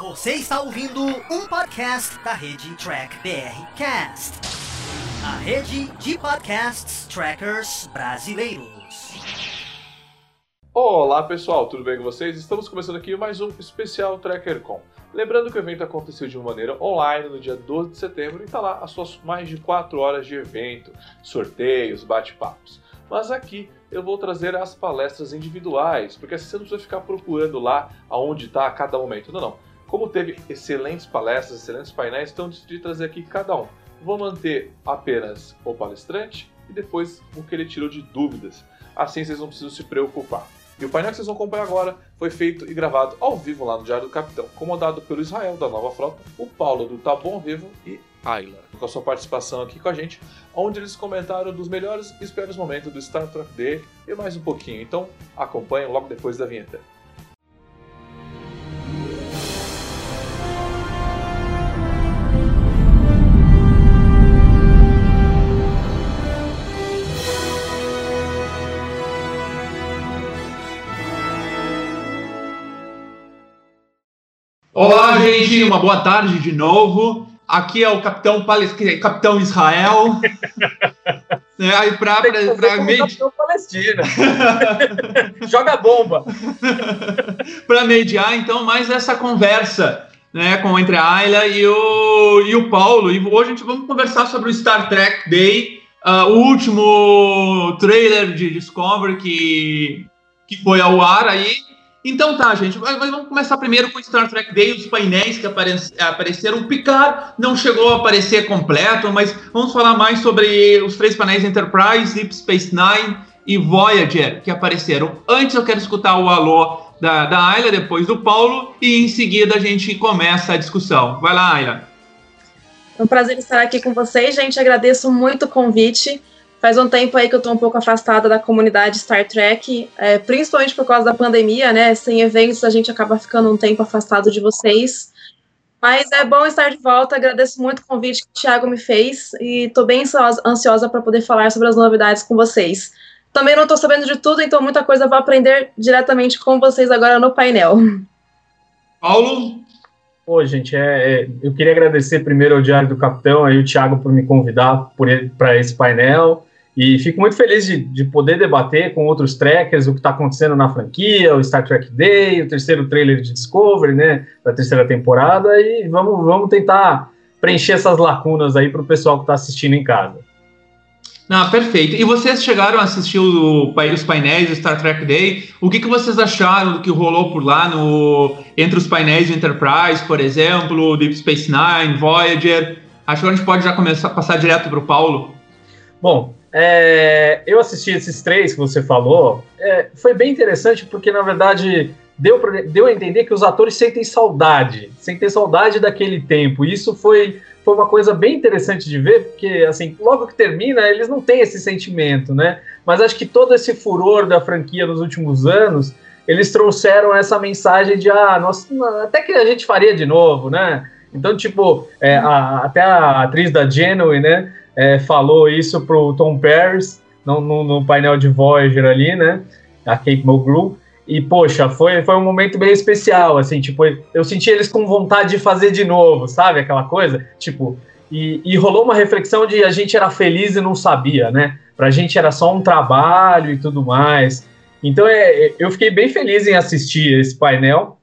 Você está ouvindo um podcast da rede Track BR Cast, a rede de podcasts trackers brasileiros. Olá pessoal, tudo bem com vocês? Estamos começando aqui mais um especial TrackerCon. Lembrando que o evento aconteceu de uma maneira online no dia 12 de setembro e está lá as suas mais de 4 horas de evento, sorteios, bate-papos. Mas aqui eu vou trazer as palestras individuais, porque assim você não precisa ficar procurando lá aonde está a cada momento. Não, não. Como teve excelentes palestras, excelentes painéis, então decidi trazer aqui cada um. Vou manter apenas o palestrante e depois o que ele tirou de dúvidas. Assim vocês não precisam se preocupar. E o painel que vocês vão acompanhar agora foi feito e gravado ao vivo lá no Diário do Capitão, comandado pelo Israel da Nova Frota, o Paulo do Tá Bom Vivo e Ayla, com a sua participação aqui com a gente, onde eles comentaram dos melhores e piores momentos do Star Trek Day e mais um pouquinho. Então acompanhem logo depois da vinheta. Gente, uma boa tarde de novo. Aqui é o Capitão, Palestina, Capitão Israel. é, aí pra, pra, pra, pra med... Capitão Palestina. Joga bomba. para mediar, então, mais essa conversa né, com, entre a Ayla e o, e o Paulo. E hoje a gente vamos conversar sobre o Star Trek Day, uh, o último trailer de Discovery que, que foi ao ar aí. Então tá, gente, mas vamos começar primeiro com Star Trek Day, os painéis que apareceram. O Picard não chegou a aparecer completo, mas vamos falar mais sobre os três painéis Enterprise, Deep Space Nine e Voyager que apareceram. Antes eu quero escutar o alô da, da Ayla, depois do Paulo, e em seguida a gente começa a discussão. Vai lá, Ayla. É um prazer estar aqui com vocês, gente. Agradeço muito o convite. Faz um tempo aí que eu estou um pouco afastada da comunidade Star Trek, é, principalmente por causa da pandemia, né? Sem eventos a gente acaba ficando um tempo afastado de vocês. Mas é bom estar de volta, agradeço muito o convite que o Thiago me fez e estou bem ansiosa para poder falar sobre as novidades com vocês. Também não estou sabendo de tudo, então muita coisa eu vou aprender diretamente com vocês agora no painel. Paulo? Pô, gente, é, é, eu queria agradecer primeiro ao Diário do Capitão, aí o Thiago por me convidar para esse painel. E fico muito feliz de, de poder debater com outros trackers o que está acontecendo na franquia, o Star Trek Day, o terceiro trailer de Discovery, né, da terceira temporada, e vamos, vamos tentar preencher essas lacunas aí para o pessoal que está assistindo em casa. Não, perfeito. E vocês chegaram a assistir o, os painéis do Star Trek Day. O que, que vocês acharam do que rolou por lá no, entre os painéis de Enterprise, por exemplo, Deep Space Nine, Voyager? Acho que a gente pode já começar a passar direto para o Paulo. Bom, é, eu assisti esses três que você falou. É, foi bem interessante porque, na verdade, deu, pra, deu a entender que os atores sentem saudade, sentem saudade daquele tempo. Isso foi, foi uma coisa bem interessante de ver, porque, assim, logo que termina, eles não têm esse sentimento, né? Mas acho que todo esse furor da franquia nos últimos anos, eles trouxeram essa mensagem de, ah, nós, até que a gente faria de novo, né? Então, tipo, é, a, até a atriz da Genuine, né? É, falou isso pro Tom Paris no, no, no, painel de Voyager ali, né? A Kate Mulgrew. E, poxa, foi, foi um momento bem especial, assim, tipo, eu senti eles com vontade de fazer de novo, sabe? Aquela coisa, tipo, e, e rolou uma reflexão de a gente era feliz e não sabia, né? Pra gente era só um trabalho e tudo mais. Então, é, eu fiquei bem feliz em assistir esse painel.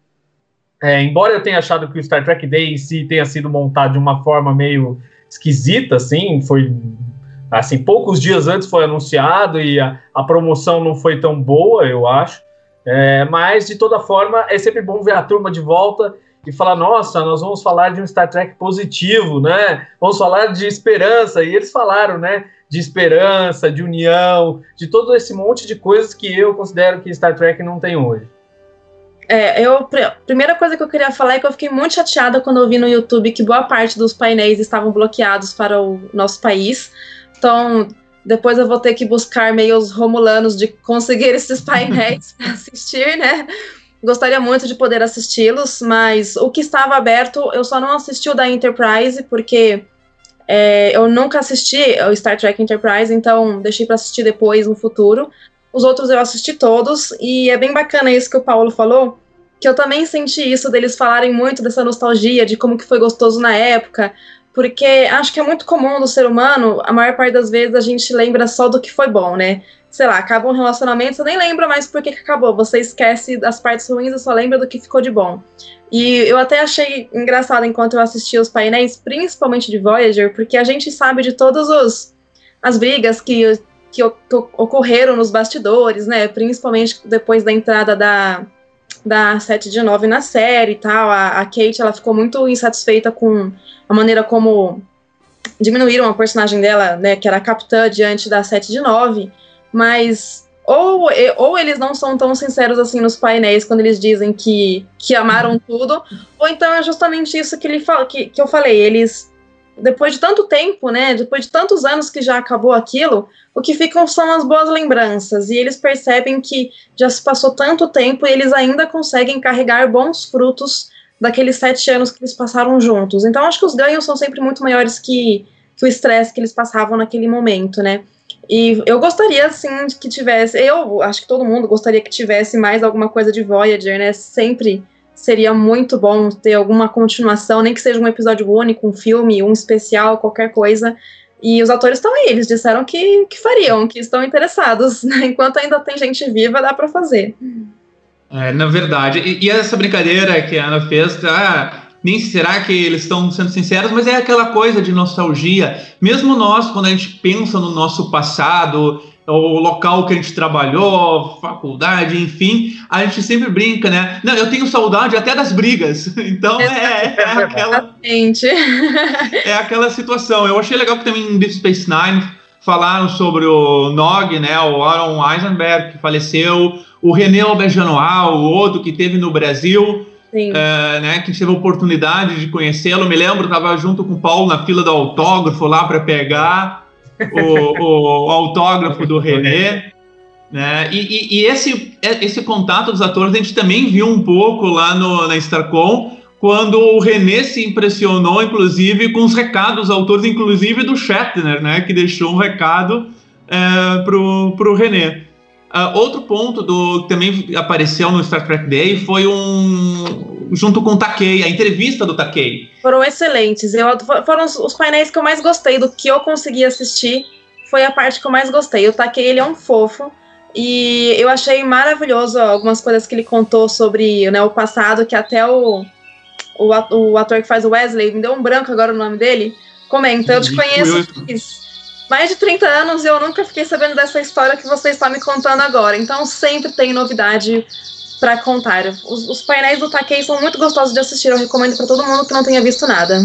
É, embora eu tenha achado que o Star Trek Day em si tenha sido montado de uma forma meio esquisita, assim, foi assim, poucos dias antes foi anunciado e a, a promoção não foi tão boa, eu acho. É, mas, de toda forma, é sempre bom ver a turma de volta e falar, nossa, nós vamos falar de um Star Trek positivo, né? Vamos falar de esperança. E eles falaram, né? De esperança, de união, de todo esse monte de coisas que eu considero que Star Trek não tem hoje. É, eu, primeira coisa que eu queria falar é que eu fiquei muito chateada quando eu vi no YouTube que boa parte dos painéis estavam bloqueados para o nosso país. Então, depois eu vou ter que buscar meios romulanos de conseguir esses painéis para assistir, né? Gostaria muito de poder assisti-los, mas o que estava aberto, eu só não assisti o da Enterprise, porque é, eu nunca assisti o Star Trek Enterprise, então deixei para assistir depois no futuro. Os outros eu assisti todos, e é bem bacana isso que o Paulo falou, que eu também senti isso deles falarem muito dessa nostalgia, de como que foi gostoso na época, porque acho que é muito comum do ser humano, a maior parte das vezes a gente lembra só do que foi bom, né? Sei lá, acaba um relacionamento, você nem lembra mais por que, acabou, você esquece das partes ruins e só lembra do que ficou de bom. E eu até achei engraçado enquanto eu assistia os painéis, principalmente de Voyager, porque a gente sabe de todas as brigas que, que, que ocorreram nos bastidores, né? Principalmente depois da entrada da, da 7 de 9 na série e tal. A, a Kate ela ficou muito insatisfeita com a maneira como diminuíram a personagem dela, né, que era a capitã, diante da 7 de 9, mas ou, ou eles não são tão sinceros assim nos painéis quando eles dizem que, que amaram tudo, ou então é justamente isso que, ele fala, que, que eu falei, eles depois de tanto tempo, né, depois de tantos anos que já acabou aquilo, o que ficam são as boas lembranças, e eles percebem que já se passou tanto tempo e eles ainda conseguem carregar bons frutos daqueles sete anos que eles passaram juntos. Então, acho que os ganhos são sempre muito maiores que, que o estresse que eles passavam naquele momento, né? E eu gostaria, assim, que tivesse. Eu acho que todo mundo gostaria que tivesse mais alguma coisa de Voyager, né? Sempre seria muito bom ter alguma continuação, nem que seja um episódio único, um filme, um especial, qualquer coisa. E os atores estão aí, eles disseram que, que fariam, que estão interessados. Né? Enquanto ainda tem gente viva, dá para fazer. É, na verdade. E, e, essa brincadeira que a Ana fez, ah, nem será que eles estão sendo sinceros, mas é aquela coisa de nostalgia. Mesmo nós, quando a gente pensa no nosso passado, o local que a gente trabalhou, faculdade, enfim, a gente sempre brinca, né? Não, eu tenho saudade até das brigas. Então é, é aquela. é aquela situação. Eu achei legal que também em Deep Space Nine falaram sobre o Nog, né? O Aaron Eisenberg, que faleceu o René Aubergenois, o outro que teve no Brasil, é, né, que teve a oportunidade de conhecê-lo. Me lembro, estava junto com o Paulo na fila do autógrafo lá para pegar o, o, autógrafo do René. Né? E, e, e, esse, esse contato dos atores a gente também viu um pouco lá no, na Starcom, quando o René se impressionou, inclusive, com os recados dos autores, inclusive do Shatner, né, que deixou um recado é, para o René. Uh, outro ponto do que também apareceu no Star Trek Day foi um junto com o Takei, a entrevista do Takei. Foram excelentes. Eu, foram os, os, painéis que eu mais gostei do que eu consegui assistir. Foi a parte que eu mais gostei. O Takei ele é um fofo e eu achei maravilhoso algumas coisas que ele contou sobre né, o passado que até o, o, o ator que faz o Wesley me deu um branco agora o nome dele. Comenta, eu te conheço mais de 30 anos eu nunca fiquei sabendo dessa história que você está me contando agora. Então sempre tem novidade para contar. Os, os, painéis do Takei são muito gostosos de assistir. Eu recomendo para todo mundo que não tenha visto nada.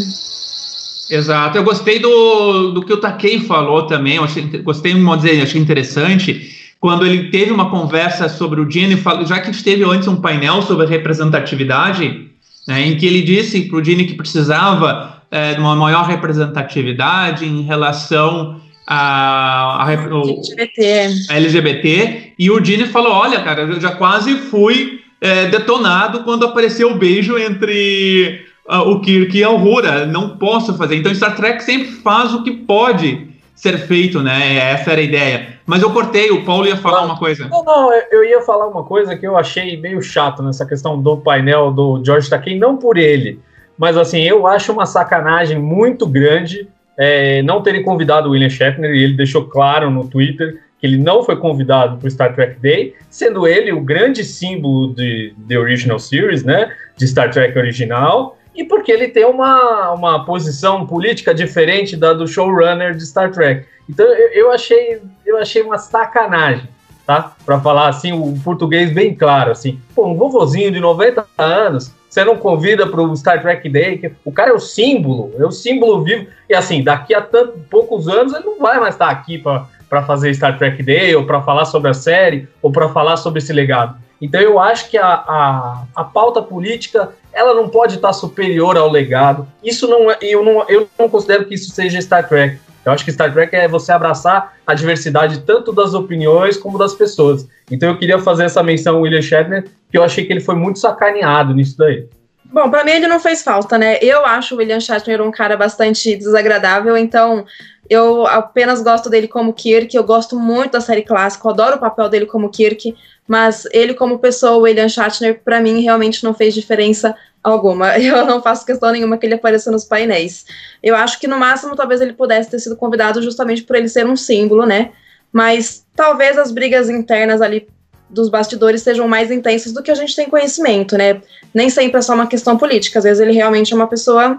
Exato. Eu gostei do, do que o Takei falou também. Eu achei, gostei, vamos dizer, achei interessante quando ele teve uma conversa sobre o Gene, já que teve antes um painel sobre representatividade, né, em que ele disse para o Gene que precisava é, de uma maior representatividade em relação a, a, o, LGBT. a LGBT. E o Dini falou: Olha, cara, eu já quase fui é, detonado quando apareceu o beijo entre uh, o Kirk e a Aurora. Não posso fazer. Então, Star Trek sempre faz o que pode ser feito, né? Essa era a ideia. Mas eu cortei, o Paulo ia falar não, uma coisa. Não, não, eu ia falar uma coisa que eu achei meio chato nessa questão do painel do George Takei, não por ele, mas assim, eu acho uma sacanagem muito grande é, não terem convidado o William Shatner, e ele deixou claro no Twitter que ele não foi convidado para o Star Trek Day, sendo ele o grande símbolo de The Original Series, né, de Star Trek original, e porque ele tem uma, uma posição política diferente da do showrunner de Star Trek. Então eu, eu achei eu achei uma sacanagem, tá? Para falar assim o português bem claro, assim, pô, um vovozinho de 90 anos você não convida para o Star Trek Day, o cara é o símbolo, é o símbolo vivo. E assim, daqui a tanto, poucos anos ele não vai mais estar aqui para fazer Star Trek Day, ou para falar sobre a série, ou para falar sobre esse legado. Então eu acho que a, a, a pauta política ela não pode estar superior ao legado. Isso não é, eu não, eu não considero que isso seja Star Trek. Eu acho que Star Trek é você abraçar a diversidade tanto das opiniões como das pessoas. Então eu queria fazer essa menção ao William Shatner, que eu achei que ele foi muito sacaneado nisso daí. Bom, para mim ele não fez falta, né? Eu acho o William Shatner um cara bastante desagradável, então Eu apenas gosto dele como Kirk, eu gosto muito da série clássica, eu adoro o papel dele como Kirk, mas ele como pessoa, William Shatner, para mim realmente não fez diferença alguma. Eu não faço questão nenhuma que ele apareça nos painéis. Eu acho que no máximo talvez ele pudesse ter sido convidado justamente por ele ser um símbolo, né? Mas talvez as brigas internas ali dos bastidores sejam mais intensas do que a gente tem conhecimento, né? Nem sempre é só uma questão política, às vezes ele realmente é uma pessoa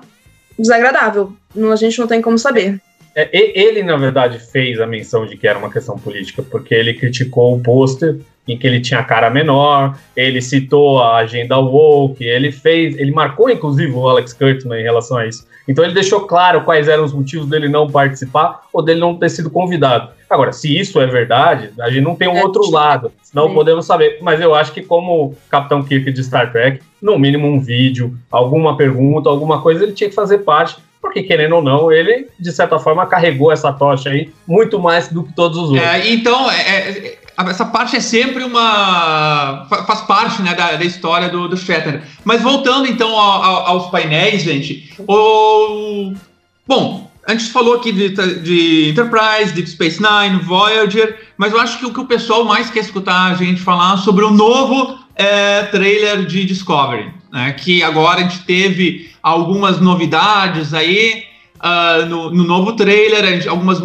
desagradável. A gente não tem como saber. É, ele, na verdade, fez a menção de que era uma questão política, porque ele criticou o pôster em que ele tinha cara menor, ele citou a agenda woke, ele fez, ele marcou inclusive o Alex Kurtzman em relação a isso. Então ele deixou claro quais eram os motivos dele não participar ou dele não ter sido convidado. Agora, se isso é verdade, a gente não tem um é, outro lado, não podemos saber. Mas eu acho que como Capitão Kirk de Star Trek, no mínimo um vídeo, alguma pergunta, alguma coisa, ele tinha que fazer parte porque querendo ou não, ele de certa forma carregou essa tocha aí muito mais do que todos os outros. É, então, é, é essa parte é sempre uma. faz parte né, da, da história do, do. Mas voltando então ao, ao, aos painéis, gente. O... Bom, a gente falou aqui de, de, Enterprise, Deep Space Nine, Voyager, mas eu acho que o que o pessoal mais quer escutar a gente falar sobre o novo é, trailer de Discovery, né, que agora a gente teve algumas novidades aí uh, no, no, novo trailer, algumas,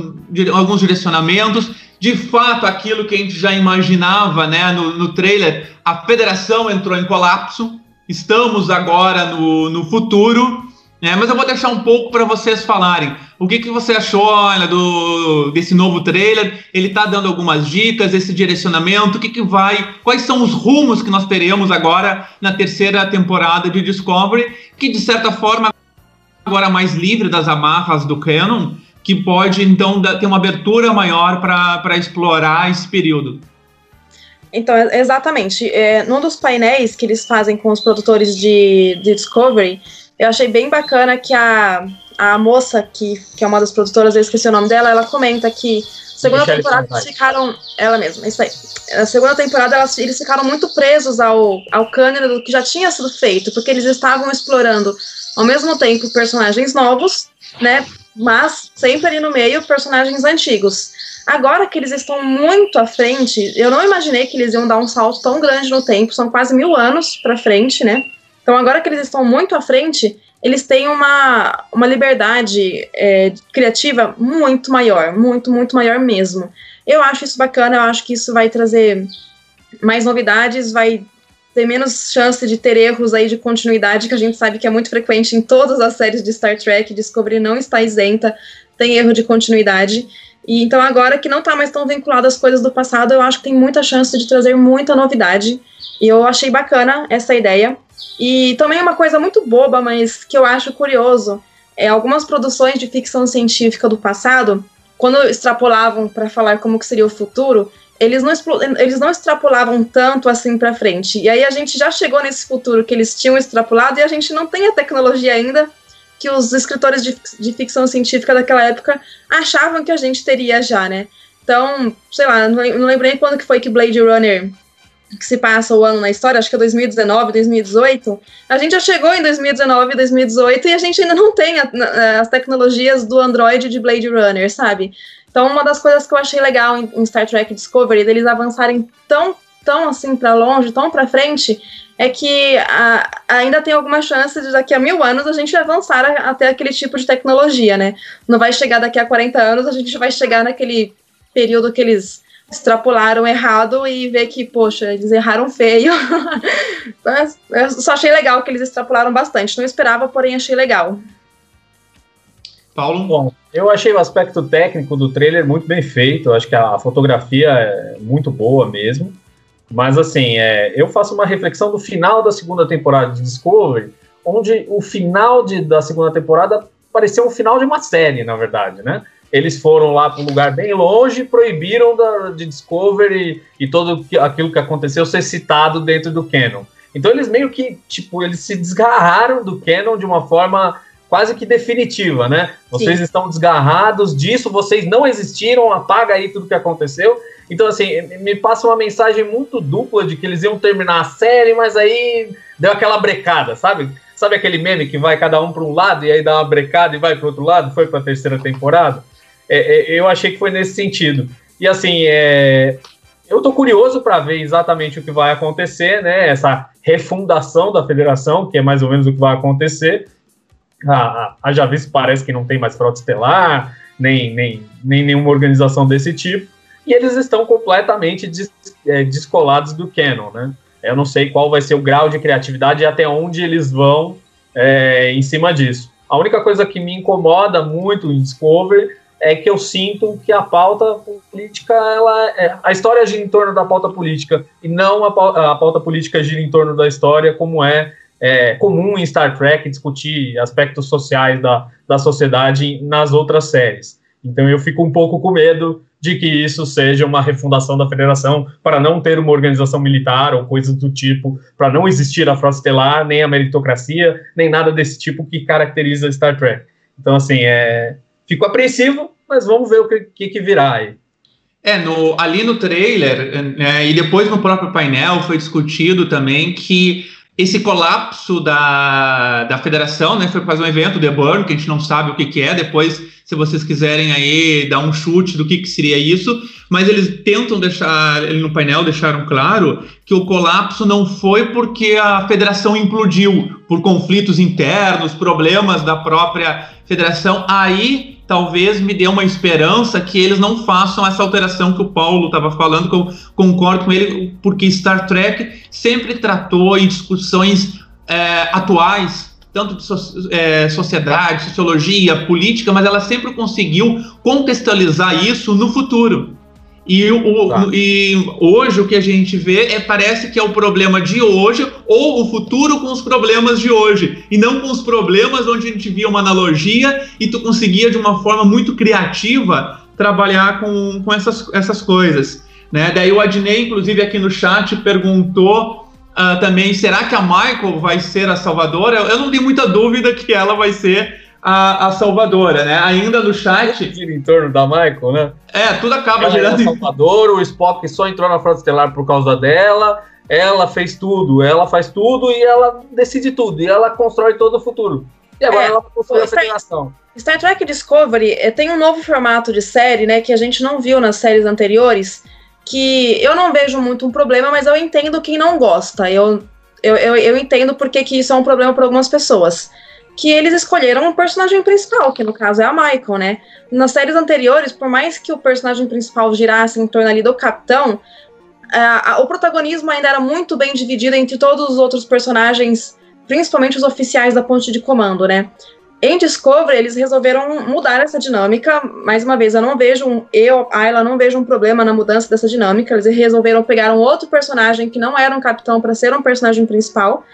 alguns direcionamentos de fato aquilo que a gente já imaginava né, no, no trailer, a federação entrou em colapso, estamos agora no, no futuro, né, mas eu vou deixar um pouco para vocês falarem. O que, que você achou olha, do, desse novo trailer? Ele está dando algumas dicas, esse direcionamento, o que, que vai, quais são os rumos que nós teremos agora na terceira temporada de Discovery, que de certa forma agora mais livre das amarras do canon, que pode, então, ter uma abertura maior para explorar esse período. Então, exatamente. É, num dos painéis que eles fazem com os produtores de, de Discovery, eu achei bem bacana que a, a moça, que, que é uma das produtoras, eu esqueci o nome dela, ela comenta que segunda Michelle temporada eles ficaram. Ela mesma, isso aí. Na segunda temporada elas, eles ficaram muito presos ao, ao cânone do que já tinha sido feito, porque eles estavam explorando ao mesmo tempo personagens novos, né? mas sempre ali no meio personagens antigos. Agora que eles estão muito à frente, eu não imaginei que eles iam dar um salto tão grande no tempo, são quase mil anos para frente, né? Então agora que eles estão muito à frente, eles têm uma, uma liberdade é, criativa muito maior, muito, muito maior mesmo. Eu acho isso bacana, eu acho que isso vai trazer mais novidades, vai ter menos chance de ter erros aí de continuidade, que a gente sabe que é muito frequente em todas as séries de Star Trek. Discovery não está isenta, tem erro de continuidade. E então agora que não está mais tão vinculado às coisas do passado, eu acho que tem muita chance de trazer muita novidade. E eu achei bacana essa ideia. E também uma coisa muito boba, mas que eu acho curioso, é algumas produções de ficção científica do passado, quando extrapolavam para falar como que seria o futuro, eles não, eles não extrapolavam tanto assim para frente. E aí a gente já chegou nesse futuro que eles tinham extrapolado e a gente não tem a tecnologia ainda que os escritores de, de ficção científica daquela época achavam que a gente teria já, né? Então, sei lá, não, lembrei quando que foi que Blade Runner que se passa o ano na história, acho que é 2019, 2018, a gente já chegou em 2019, 2018 e a gente ainda não tem a, a, as tecnologias do Android de Blade Runner, sabe? Então, uma das coisas que eu achei legal em, em Star Trek Discovery, deles avançarem tão, tão assim para longe, tão para frente, é que a, ainda tem alguma chance de daqui a mil anos a gente avançar até aquele tipo de tecnologia, né? Não vai chegar daqui a 40 anos, a gente vai chegar naquele período que eles extrapolaram errado e ver que, poxa, eles erraram feio. Mas eu só achei legal que eles extrapolaram bastante. Não esperava, porém achei legal. Paulo? Bom, eu achei o aspecto técnico do trailer muito bem feito. Eu acho que a fotografia é muito boa mesmo. Mas, assim, é, eu faço uma reflexão do final da segunda temporada de Discovery, onde o final de, da segunda temporada pareceu um final de uma série, na verdade, né? Eles foram lá para um lugar bem longe, proibiram da, de Discovery e, e todo aquilo que aconteceu ser citado dentro do canon. Então eles meio que, tipo, eles se desgarraram do canon de uma forma quase que definitiva, né? Vocês Sim. estão desgarrados disso, vocês não existiram, apaga aí tudo que aconteceu. Então, assim, me passa uma mensagem muito dupla de que eles iam terminar a série, mas aí deu aquela brecada, sabe? Sabe aquele meme que vai cada um para um lado e aí dá uma brecada e vai para outro lado? Foi para a terceira temporada? É, é, eu achei que foi nesse sentido. E assim, é, eu estou curioso para ver exatamente o que vai acontecer, né? Essa refundação da federação, que é mais ou menos o que vai acontecer. A, a Javis parece que não tem mais frota estelar, nem, nem, nem nenhuma organização desse tipo, e eles estão completamente des, é, descolados do Canon, né? Eu não sei qual vai ser o grau de criatividade e até onde eles vão é, em cima disso. A única coisa que me incomoda muito em Discovery é que eu sinto que a pauta política, ela, é, a história gira em torno da pauta política e não a pauta, a pauta política gira em torno da história, como é, é, comum em Star Trek discutir aspectos sociais da, da sociedade nas outras séries. Então eu fico um pouco com medo de que isso seja uma refundação da federação para não ter uma organização militar ou coisas do tipo, para não existir a frota estelar, nem a meritocracia, nem nada desse tipo que caracteriza Star Trek. Então, assim, é, fico apreensivo, mas vamos ver o que, que, que virá aí. É, no, ali no trailer, é, e depois no próprio painel, foi discutido também que esse colapso da, da federação, né, foi fazer um evento, The Burn, que a gente não sabe o que, que é, depois, se vocês quiserem aí dar um chute do que, que seria isso, mas eles tentam deixar, ele no painel deixaram claro que o colapso não foi porque a federação implodiu, por conflitos internos, problemas da própria federação, aí talvez me dê uma esperança que eles não façam essa alteração que o Paulo estava falando, que eu concordo com ele, porque Star Trek sempre tratou em discussões é, atuais, tanto de so, é, sociedade, sociologia, política, mas ela sempre conseguiu contextualizar isso no futuro. E, o, tá. e hoje o que a gente vê é parece que é o problema de hoje ou o futuro com os problemas de hoje e não com os problemas onde a gente via uma analogia e tu conseguia de uma forma muito criativa trabalhar com, com essas, essas coisas. Né? Daí o Adnei, inclusive aqui no chat, perguntou uh, também, será que a Michael vai ser a salvadora? Eu, eu não tenho muita dúvida que ela vai ser a, a salvadora, né? Ainda no chat. Gira em torno da Michael, né? É, tudo acaba ela girando. É a salvadora, o Spock só entrou na Frota Estelar por causa dela. Ela fez tudo, ela faz tudo e ela decide tudo. E ela constrói todo o futuro. E agora é, ela constrói a federação. Star Trek Discovery eh, tem um novo formato de série, né? Que a gente não viu nas séries anteriores. Que eu não vejo muito um problema, mas eu entendo quem não gosta. Eu, eu, eu, eu entendo porque que isso é um problema para algumas pessoas que eles escolheram o personagem principal, que no caso é a Michael, né? Nas séries anteriores, por mais que o personagem principal girasse em torno ali do capitão, o protagonismo ainda era muito bem dividido entre todos os outros personagens, principalmente os oficiais da ponte de comando, né? Em Discovery, eles resolveram mudar essa dinâmica. Mais uma vez, eu não vejo, eu, Ayla, não vejo um problema na mudança dessa dinâmica. Eles resolveram pegar um outro personagem que não era um capitão para ser um personagem principal.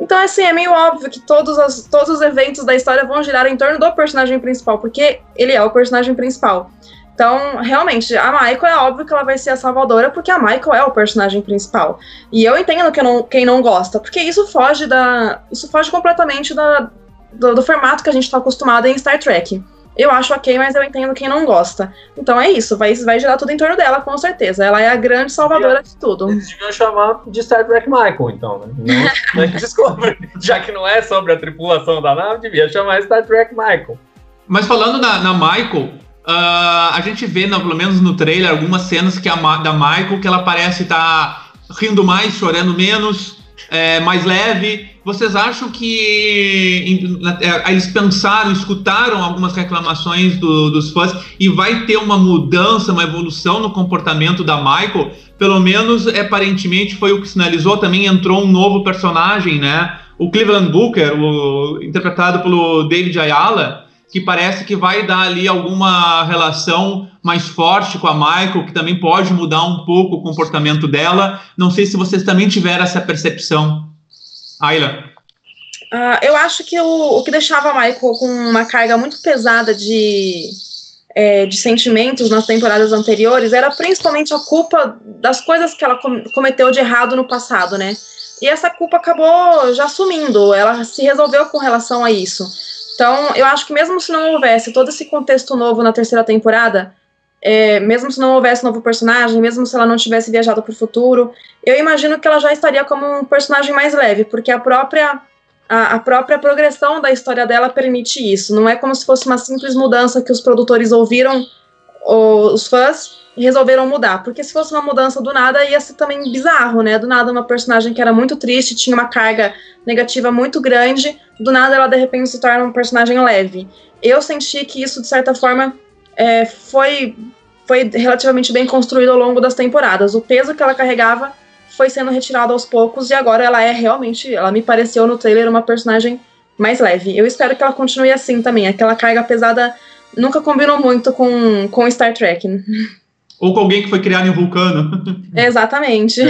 Então, assim, é meio óbvio que todos, as, todos os eventos da história vão girar em torno do personagem principal, porque ele é o personagem principal. Então, realmente, a Michael é óbvio que ela vai ser a salvadora, porque a Michael é o personagem principal. E eu entendo que não, quem não gosta, porque isso foge da. Isso foge completamente da, do, do formato que a gente está acostumado em Star Trek. Eu acho ok, mas eu entendo quem não gosta. Então é isso, vai, vai girar tudo em torno dela, com certeza. Ela é a grande salvadora de tudo. Eles deviam chamar de Star Trek Michael, então, né? Não, é Discovery. Já que não é sobre a tripulação da nave, devia chamar Star Trek Michael. Mas falando na, na Michael, uh, a gente vê, no, pelo menos no trailer, algumas cenas que a, da Michael que ela parece estar tá rindo mais, chorando menos, é, mais leve. Vocês acham que é, eles pensaram, escutaram algumas reclamações do, dos fãs e vai ter uma mudança, uma evolução no comportamento da Michael? Pelo menos, aparentemente, foi o que sinalizou. Também entrou um novo personagem, né? O Cleveland Booker, o, interpretado pelo David Ayala, que parece que vai dar ali alguma relação mais forte com a Michael, que também pode mudar um pouco o comportamento dela. Não sei se vocês também tiveram essa percepção. Ayla. Uh, eu acho que o, o que deixava a Michael com uma carga muito pesada de, é, de sentimentos nas temporadas anteriores era principalmente a culpa das coisas que ela com, cometeu de errado no passado, né? E essa culpa acabou já sumindo, ela se resolveu com relação a isso. Então, eu acho que mesmo se não houvesse todo esse contexto novo na terceira temporada, é, mesmo se não houvesse novo personagem, mesmo se ela não tivesse viajado para o futuro, eu imagino que ela já estaria como um personagem mais leve, porque a própria a, a, própria progressão da história dela permite isso. Não é como se fosse uma simples mudança que os produtores ouviram os fãs resolveram mudar, porque se fosse uma mudança do nada ia ser também bizarro, né? Do nada uma personagem que era muito triste, tinha uma carga negativa muito grande, do nada ela de repente se torna um personagem leve. Eu senti que isso de certa forma é, foi foi relativamente bem construído ao longo das temporadas. O peso que ela carregava foi sendo retirado aos poucos e agora ela é realmente, ela me pareceu no trailer uma personagem mais leve. Eu espero que ela continue assim também. Aquela carga pesada nunca combinou muito com, com Star Trek. Ou com alguém que foi criado em um vulcano. Exatamente.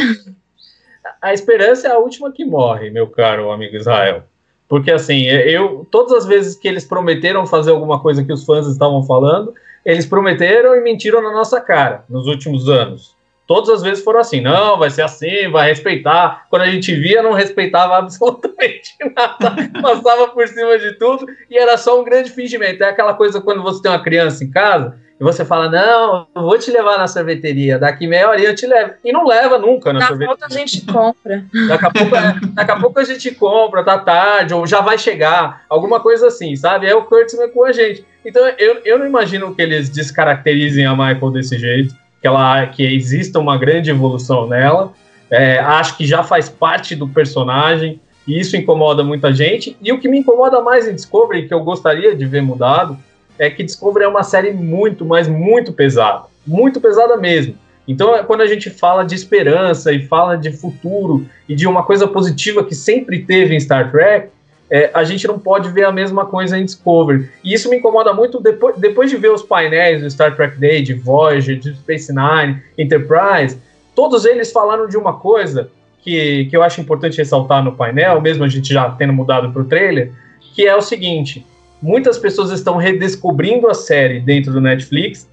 A esperança é a última que morre, meu caro amigo Israel. Porque assim, eu todas as vezes que eles prometeram fazer alguma coisa que os fãs estavam falando, eles prometeram e mentiram na nossa cara nos últimos anos. Todas as vezes foram assim, não, vai ser assim, vai respeitar. Quando a gente via, não respeitava absolutamente nada, passava por cima de tudo e era só um grande fingimento. É aquela coisa quando você tem uma criança em casa e você fala, não, eu vou te levar na sorveteria, daqui meia hora eu te levo. E não leva nunca na, na sorveteria. Volta a gente compra. Daqui a, pouco, é, daqui a pouco a gente compra, tá tarde, ou já vai chegar, alguma coisa assim, sabe? É o Curtis com a gente. Então eu, eu não imagino que eles descaracterizem a Michael desse jeito que ela que exista uma grande evolução nela. É, acho que já faz parte do personagem e isso incomoda muita gente. E o que me incomoda mais em Discovery, que eu gostaria de ver mudado, é que Discovery é uma série muito, mas muito pesada, muito pesada mesmo. Então, é quando a gente fala de esperança e fala de futuro e de uma coisa positiva que sempre teve em Star Trek, é, a gente não pode ver a mesma coisa em Discovery. E isso me incomoda muito depois, depois de ver os painéis do Star Trek Day, de Voyager, de Space Nine, Enterprise, todos eles falaram de uma coisa que, que eu acho importante ressaltar no painel, mesmo a gente já tendo mudado para o trailer, que é o seguinte: muitas pessoas estão redescobrindo a série dentro do Netflix,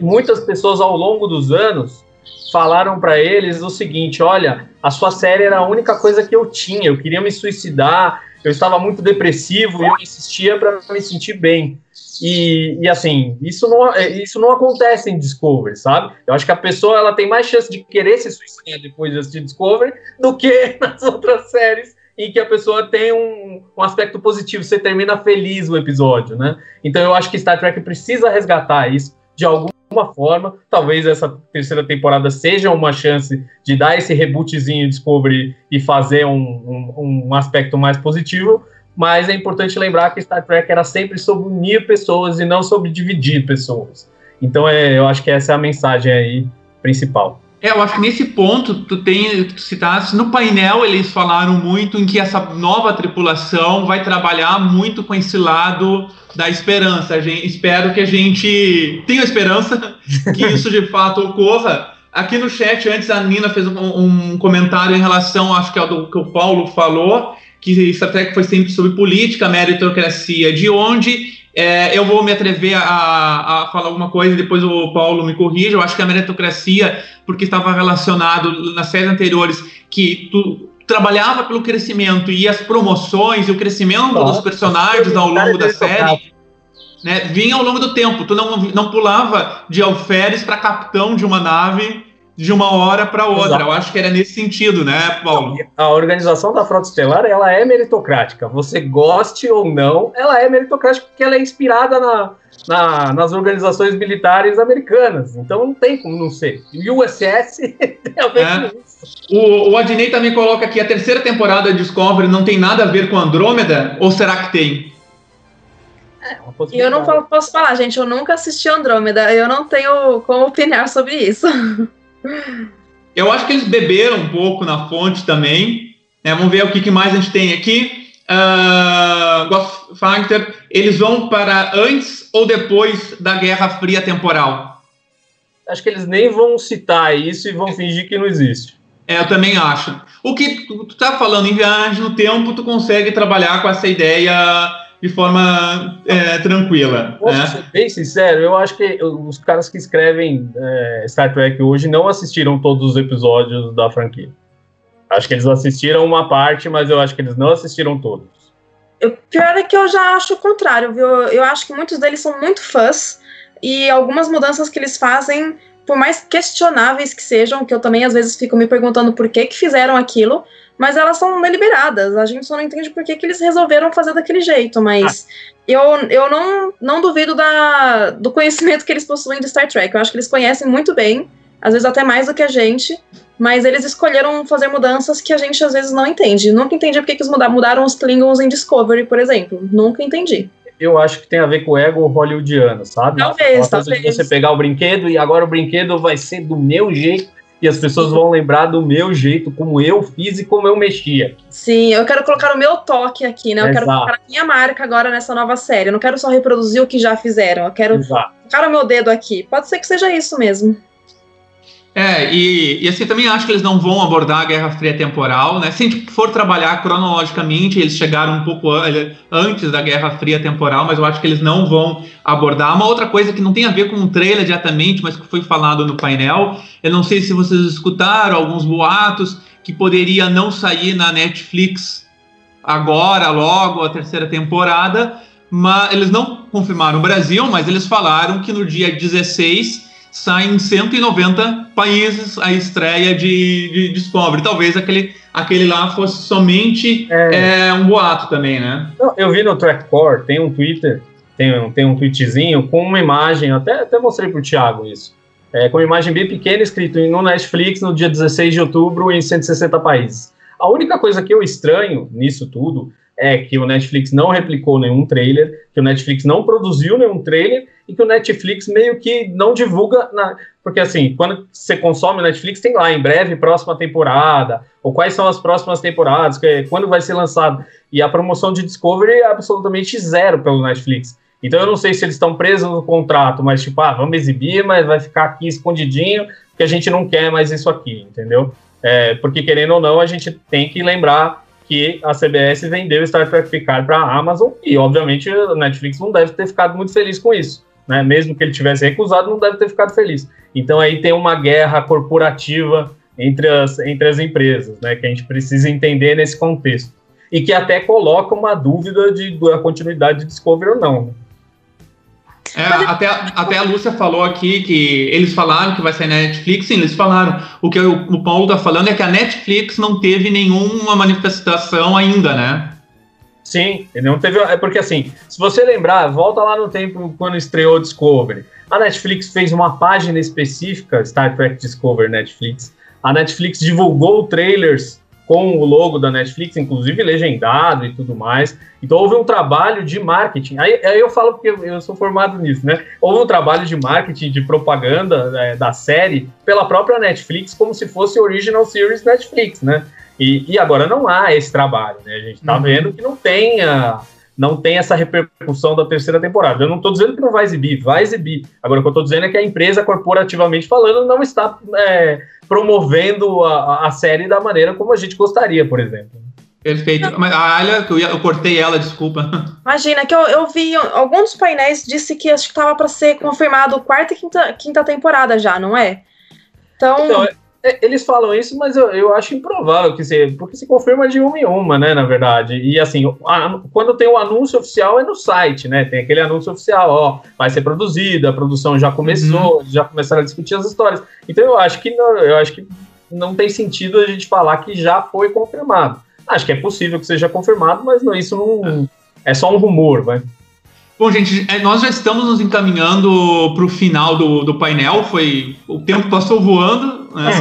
muitas pessoas ao longo dos anos falaram para eles o seguinte: olha, a sua série era a única coisa que eu tinha, eu queria me suicidar, eu estava muito depressivo e eu insistia para me sentir bem. E, e, assim, isso não, isso não acontece em Discovery, sabe? Eu acho que a pessoa ela tem mais chance de querer se suicidar depois de assistir Discovery do que nas outras séries em que a pessoa tem um, um aspecto positivo, você termina feliz o episódio, né? Então eu acho que Star Trek precisa resgatar isso de algum alguma forma. Talvez essa terceira temporada seja uma chance de dar esse rebootzinho Discovery e fazer um, um, um aspecto mais positivo. Mas é importante lembrar que Star Trek era sempre sobre unir pessoas e não sobre dividir pessoas. Então é, eu acho que essa é a mensagem aí principal. É, eu acho que nesse ponto, tu tem, tu citaste, no painel eles falaram muito em que essa nova tripulação vai trabalhar muito com esse lado da esperança. Gente, espero que a gente tenha esperança que isso de fato ocorra. Aqui no chat, antes a Nina fez um, um comentário em relação, acho que é do que o Paulo falou, que Star Trek foi sempre sobre política, meritocracia, de onde é, eu vou me atrever a, a, falar alguma coisa e depois o Paulo me corrija. Eu acho que a meritocracia, porque estava relacionado nas séries anteriores, que tu trabalhava pelo crescimento e as promoções e o crescimento Nossa, dos personagens ao longo da série. Né, vinha ao longo do tempo. Tu não, não pulava de alferes para capitão de uma nave de uma hora para outra. Exato. Eu acho que era nesse sentido, né, Paulo? A organização da Frota Estelar, ela é meritocrática. Você goste ou não, ela é meritocrática porque ela é inspirada na, na, nas organizações militares americanas. Então não tem como não ser. E o USS tem a ver é. com isso. O, o Adnei também coloca aqui, a terceira temporada de Discovery não tem nada a ver com Andrômeda? Ou será que tem? É, eu não posso falar, gente, eu nunca assisti Andrômeda, eu não tenho como opinar sobre isso. Eu acho que eles beberam um pouco na fonte também. Né? Vamos ver o que, que mais a gente tem aqui. Uh, Ghost Factor, eles vão para antes ou depois da Guerra Fria temporal? Acho que eles nem vão citar isso e vão fingir que não existe. É, eu também acho. O que tu está falando em viagem no tempo, tu consegue trabalhar com essa ideia de forma é, tranquila. Posso né? ser bem sincero, eu acho que os caras que escrevem é, Star Trek hoje não assistiram todos os episódios da franquia. Acho que eles assistiram uma parte, mas eu acho que eles não assistiram todos. O pior é que eu já acho o contrário, viu? Eu acho que muitos deles são muito fãs e algumas mudanças que eles fazem, por mais questionáveis que sejam, que eu também às vezes fico me perguntando por que que fizeram aquilo, mas elas são deliberadas. A gente só não entende por que, que eles resolveram fazer daquele jeito, mas ah. eu, eu não, não duvido da, do conhecimento que eles possuem de Star Trek. Eu acho que eles conhecem muito bem, às vezes até mais do que a gente, mas eles escolheram fazer mudanças que a gente às vezes não entende. Nunca entendi por que, que eles mudaram os Klingons em Discovery, por exemplo. Nunca entendi eu acho que tem a ver com o ego hollywoodiano, sabe? Talvez, talvez. De você pegar o brinquedo e agora o brinquedo vai ser do meu jeito e as pessoas vão lembrar do meu jeito, como eu fiz e como eu mexia. Sim, eu quero colocar o meu toque aqui, né? Eu Exato. quero colocar a minha marca agora nessa nova série. Eu não quero só reproduzir o que já fizeram, eu quero Exato. colocar o meu dedo aqui. Pode ser que seja isso mesmo. É, e, e, assim, também acho que eles não vão abordar a Guerra Fria temporal, né? Se a gente for trabalhar cronologicamente, eles chegaram um pouco antes da Guerra Fria temporal, mas eu acho que eles não vão abordar. Uma outra coisa que não tem a ver com o trailer diretamente, mas que foi falado no painel, eu não sei se vocês escutaram alguns boatos que poderia não sair na Netflix agora, logo, a terceira temporada, mas eles não confirmaram o Brasil, mas eles falaram que no dia 16 sai em 190 países a estreia de, de Discovery. Talvez aquele, aquele lá fosse somente é. É, um boato também, né? Eu vi no Trackcore, tem um Twitter, tem um, tem um tweetzinho com uma imagem, até, até mostrei pro Thiago isso, é, com uma imagem bem pequena escrito no Netflix no dia 16 de outubro em 160 países. A única coisa que eu estranho nisso tudo é que o Netflix não replicou nenhum trailer, que o Netflix não produziu nenhum trailer e que o Netflix meio que não divulga, na... porque assim, quando você consome o Netflix, tem lá em breve próxima temporada, ou quais são as próximas temporadas, que, quando vai ser lançado. E a promoção de Discovery é absolutamente zero pelo Netflix. Então eu não sei se eles estão presos no contrato, mas tipo, ah, vamos exibir, mas vai ficar aqui escondidinho, porque a gente não quer mais isso aqui, entendeu? É, porque querendo ou não, a gente tem que lembrar que a CBS vendeu Star Trek Picard para a Amazon e, obviamente, a Netflix não deve ter ficado muito feliz com isso. Né? Mesmo que ele tivesse recusado, não deve ter ficado feliz. Então aí tem uma guerra corporativa entre as, entre as empresas, né? Que a gente precisa entender nesse contexto. E que até coloca uma dúvida de da continuidade de Discovery ou não. Né? É, até, até a Lúcia falou aqui que eles falaram que vai sair na Netflix, sim, eles falaram. O que o, o Paulo está falando é que a Netflix não teve nenhuma manifestação ainda, né? Sim, ele não teve. É porque assim, se você lembrar, volta lá no tempo quando estreou Discovery. A Netflix fez uma página específica, Star Trek Discovery Netflix. A Netflix divulgou trailers com o logo da Netflix, inclusive legendado e tudo mais. Então houve um trabalho de marketing. Aí, aí eu falo porque eu sou formado nisso, né? Houve um trabalho de marketing, de propaganda é, da série pela própria Netflix, como se fosse Original Series Netflix, né? E, e agora não há esse trabalho, né? A gente está uhum. vendo que não tem a, não tem essa repercussão da terceira temporada. Eu não estou dizendo que não vai exibir, vai exibir. Agora, o que eu estou dizendo é que a empresa, corporativamente falando, não está é, promovendo a, a série da maneira como a gente gostaria, por exemplo. Perfeito. Mas a Alia, eu, eu cortei ela, desculpa. Imagina, que eu, eu vi alguns painéis disse que acho que estava para ser confirmado quarta e quinta, quinta temporada já, não é? Então. então é, eles falam isso, mas eu, eu acho improvável que se, porque se confirma de uma em uma, né, na verdade. E assim, a, quando tem o anúncio oficial é no site, né? Tem aquele anúncio oficial, ó, vai ser produzida, a produção já começou, uhum. já começaram a discutir as histórias. Então eu acho que não, eu acho que não tem sentido a gente falar que já foi confirmado. Acho que é possível que seja confirmado, mas não, isso não é, é só um rumor, vai. Bom, gente, é, nós já estamos nos encaminhando para o final do, do painel. Foi o tempo passou voando. Né?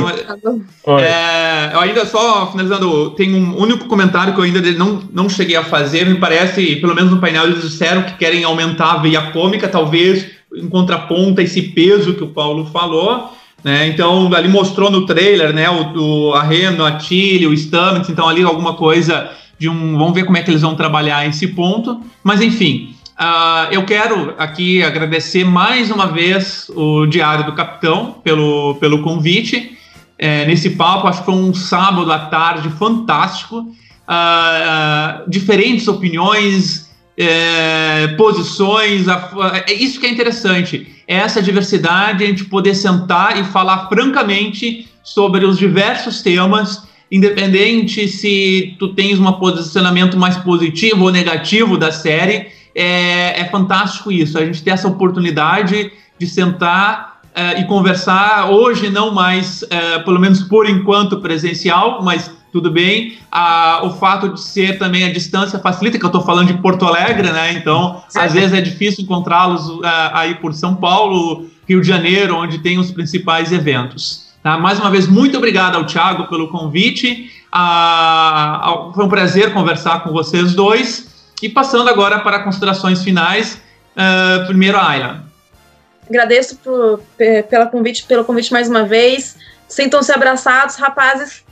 É, eu ainda só finalizando, tem um único comentário que eu ainda não, não cheguei a fazer. Me parece, pelo menos no painel, eles disseram que querem aumentar a veia cômica, talvez em contraponto a esse peso que o Paulo falou. Né? Então, ali mostrou no trailer, né, o, o a Reno, a Tilly, o Stamets, então ali alguma coisa de um. Vamos ver como é que eles vão trabalhar esse ponto. Mas enfim. Uh, eu quero aqui agradecer mais uma vez o Diário do Capitão pelo, pelo convite é, nesse papo. Acho que foi um sábado à tarde fantástico. Uh, uh, diferentes opiniões, é, posições. É isso que é interessante. É essa diversidade, a gente poder sentar e falar francamente sobre os diversos temas independente se tu tens um posicionamento mais positivo ou negativo da série, é, é fantástico isso. A gente ter essa oportunidade de sentar uh, e conversar hoje não mais, uh, pelo menos por enquanto presencial, mas tudo bem. Ah, o fato de ser também a distância facilita, que eu estou falando de Porto Alegre, né? Então, às vezes é difícil encontrá-los ah, aí por São Paulo, Rio de Janeiro, onde tem os principais eventos. Tá? Mais uma vez, muito obrigado ao Thiago pelo convite. Ah, foi um prazer conversar com vocês dois. E passando agora para considerações finais, uh, primeiro a Ayla. Agradeço por, pela convite, pelo convite mais uma vez. Sintam-se abraçados, rapazes.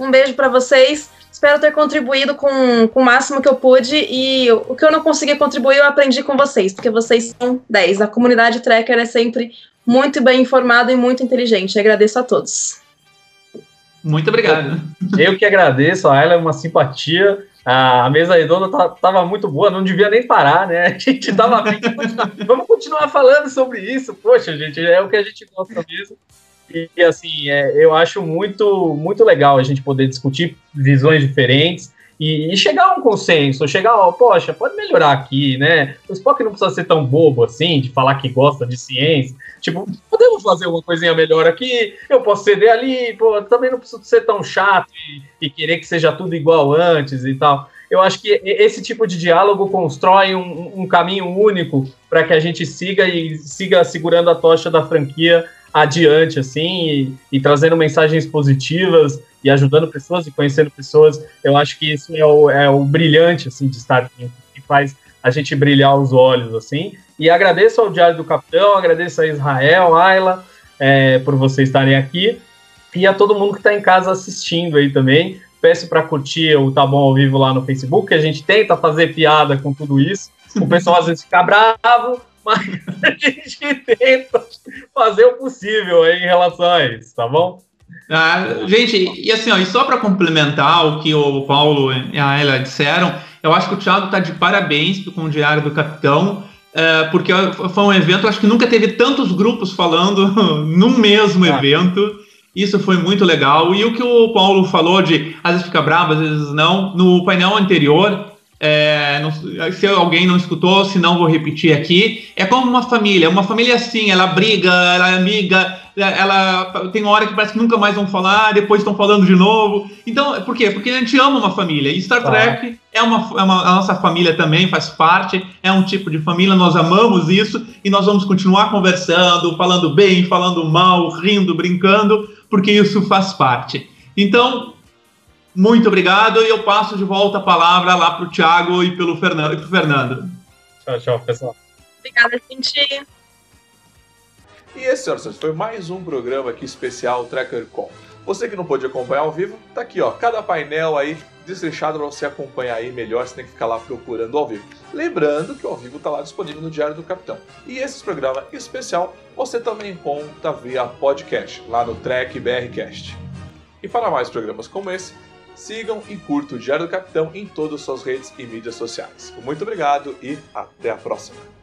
Um beijo para vocês. Espero ter contribuído com, com o máximo que eu pude e o que eu não consegui contribuir eu aprendi com vocês, porque vocês são 10. A comunidade Tracker é sempre muito bem informada e muito inteligente. Agradeço a todos. Muito obrigado. Eu que agradeço, a ela é uma simpatia. A mesa redonda tá, tava muito boa, não devia nem parar, né? A gente tava Vamos continuar falando sobre isso. Poxa, gente, é o que a gente gosta mesmo. E assim, é, eu acho muito, muito legal a gente poder discutir visões diferentes e, e chegar a um consenso, chegar, ó, poxa, pode melhorar aqui, né? O Spock não precisa ser tão bobo assim, de falar que gosta de ciência. Tipo, podemos fazer uma coisinha melhor aqui, eu posso ceder ali, pô, também não preciso ser tão chato e, e querer que seja tudo igual antes e tal. Eu acho que esse tipo de diálogo constrói um, um caminho único para que a gente siga e siga segurando a tocha da franquia adiante, assim, e, e, trazendo mensagens positivas e ajudando pessoas e conhecendo pessoas. Eu acho que isso é o, é o brilhante, assim, de estar aqui, que faz a gente brilhar os olhos, assim. E agradeço ao Diário do Capitão, agradeço a Israel, Ayla, é, por vocês estarem aqui, e a todo mundo que está em casa assistindo aí também. Peço para curtir o Tá Bom ao Vivo lá no Facebook, que a gente tenta fazer piada com tudo isso. O pessoal às vezes fica bravo, mas a gente tenta fazer o possível aí em relação a isso, tá bom? Ah, gente, e assim, ó, e só para complementar o que o Paulo e a Ela disseram, eu acho que o Thiago está de parabéns com o Diário do Capitão, é, porque foi um evento, acho que nunca teve tantos grupos falando num mesmo ah. evento. Isso foi muito legal. E o que o Paulo falou de às vezes fica bravo, às vezes não, no painel anterior, é, não, se alguém não escutou, se não vou repetir aqui. É como uma família. Uma família assim, ela briga, ela é amiga, ela tem uma hora que parece que nunca mais vão falar, depois estão falando de novo. Então, por quê? Porque a gente ama uma família. E Star Trek é, uma, é uma, a nossa família também, faz parte, é um tipo de família, nós amamos isso e nós vamos continuar conversando, falando bem, falando mal, rindo, brincando, porque isso faz parte. Então, muito obrigado e eu passo de volta a palavra lá para o Thiago e pelo Fernando, e pro Fernando. Tchau, tchau, pessoal. Obrigada, gente. E esse, senhoras foi mais um programa aqui especial TrackerCon. Você que não pôde acompanhar ao vivo, tá aqui, ó, cada painel aí desleixado para você acompanhar aí melhor, você tem que ficar lá procurando ao vivo. Lembrando que o ao vivo tá lá disponível no Diário do Capitão. E esse programa especial você também encontra via podcast, lá no Trek BRcast. E para mais programas como esse, sigam e curtam o Diário do Capitão em todas as suas redes e mídias sociais. Muito obrigado e até a próxima!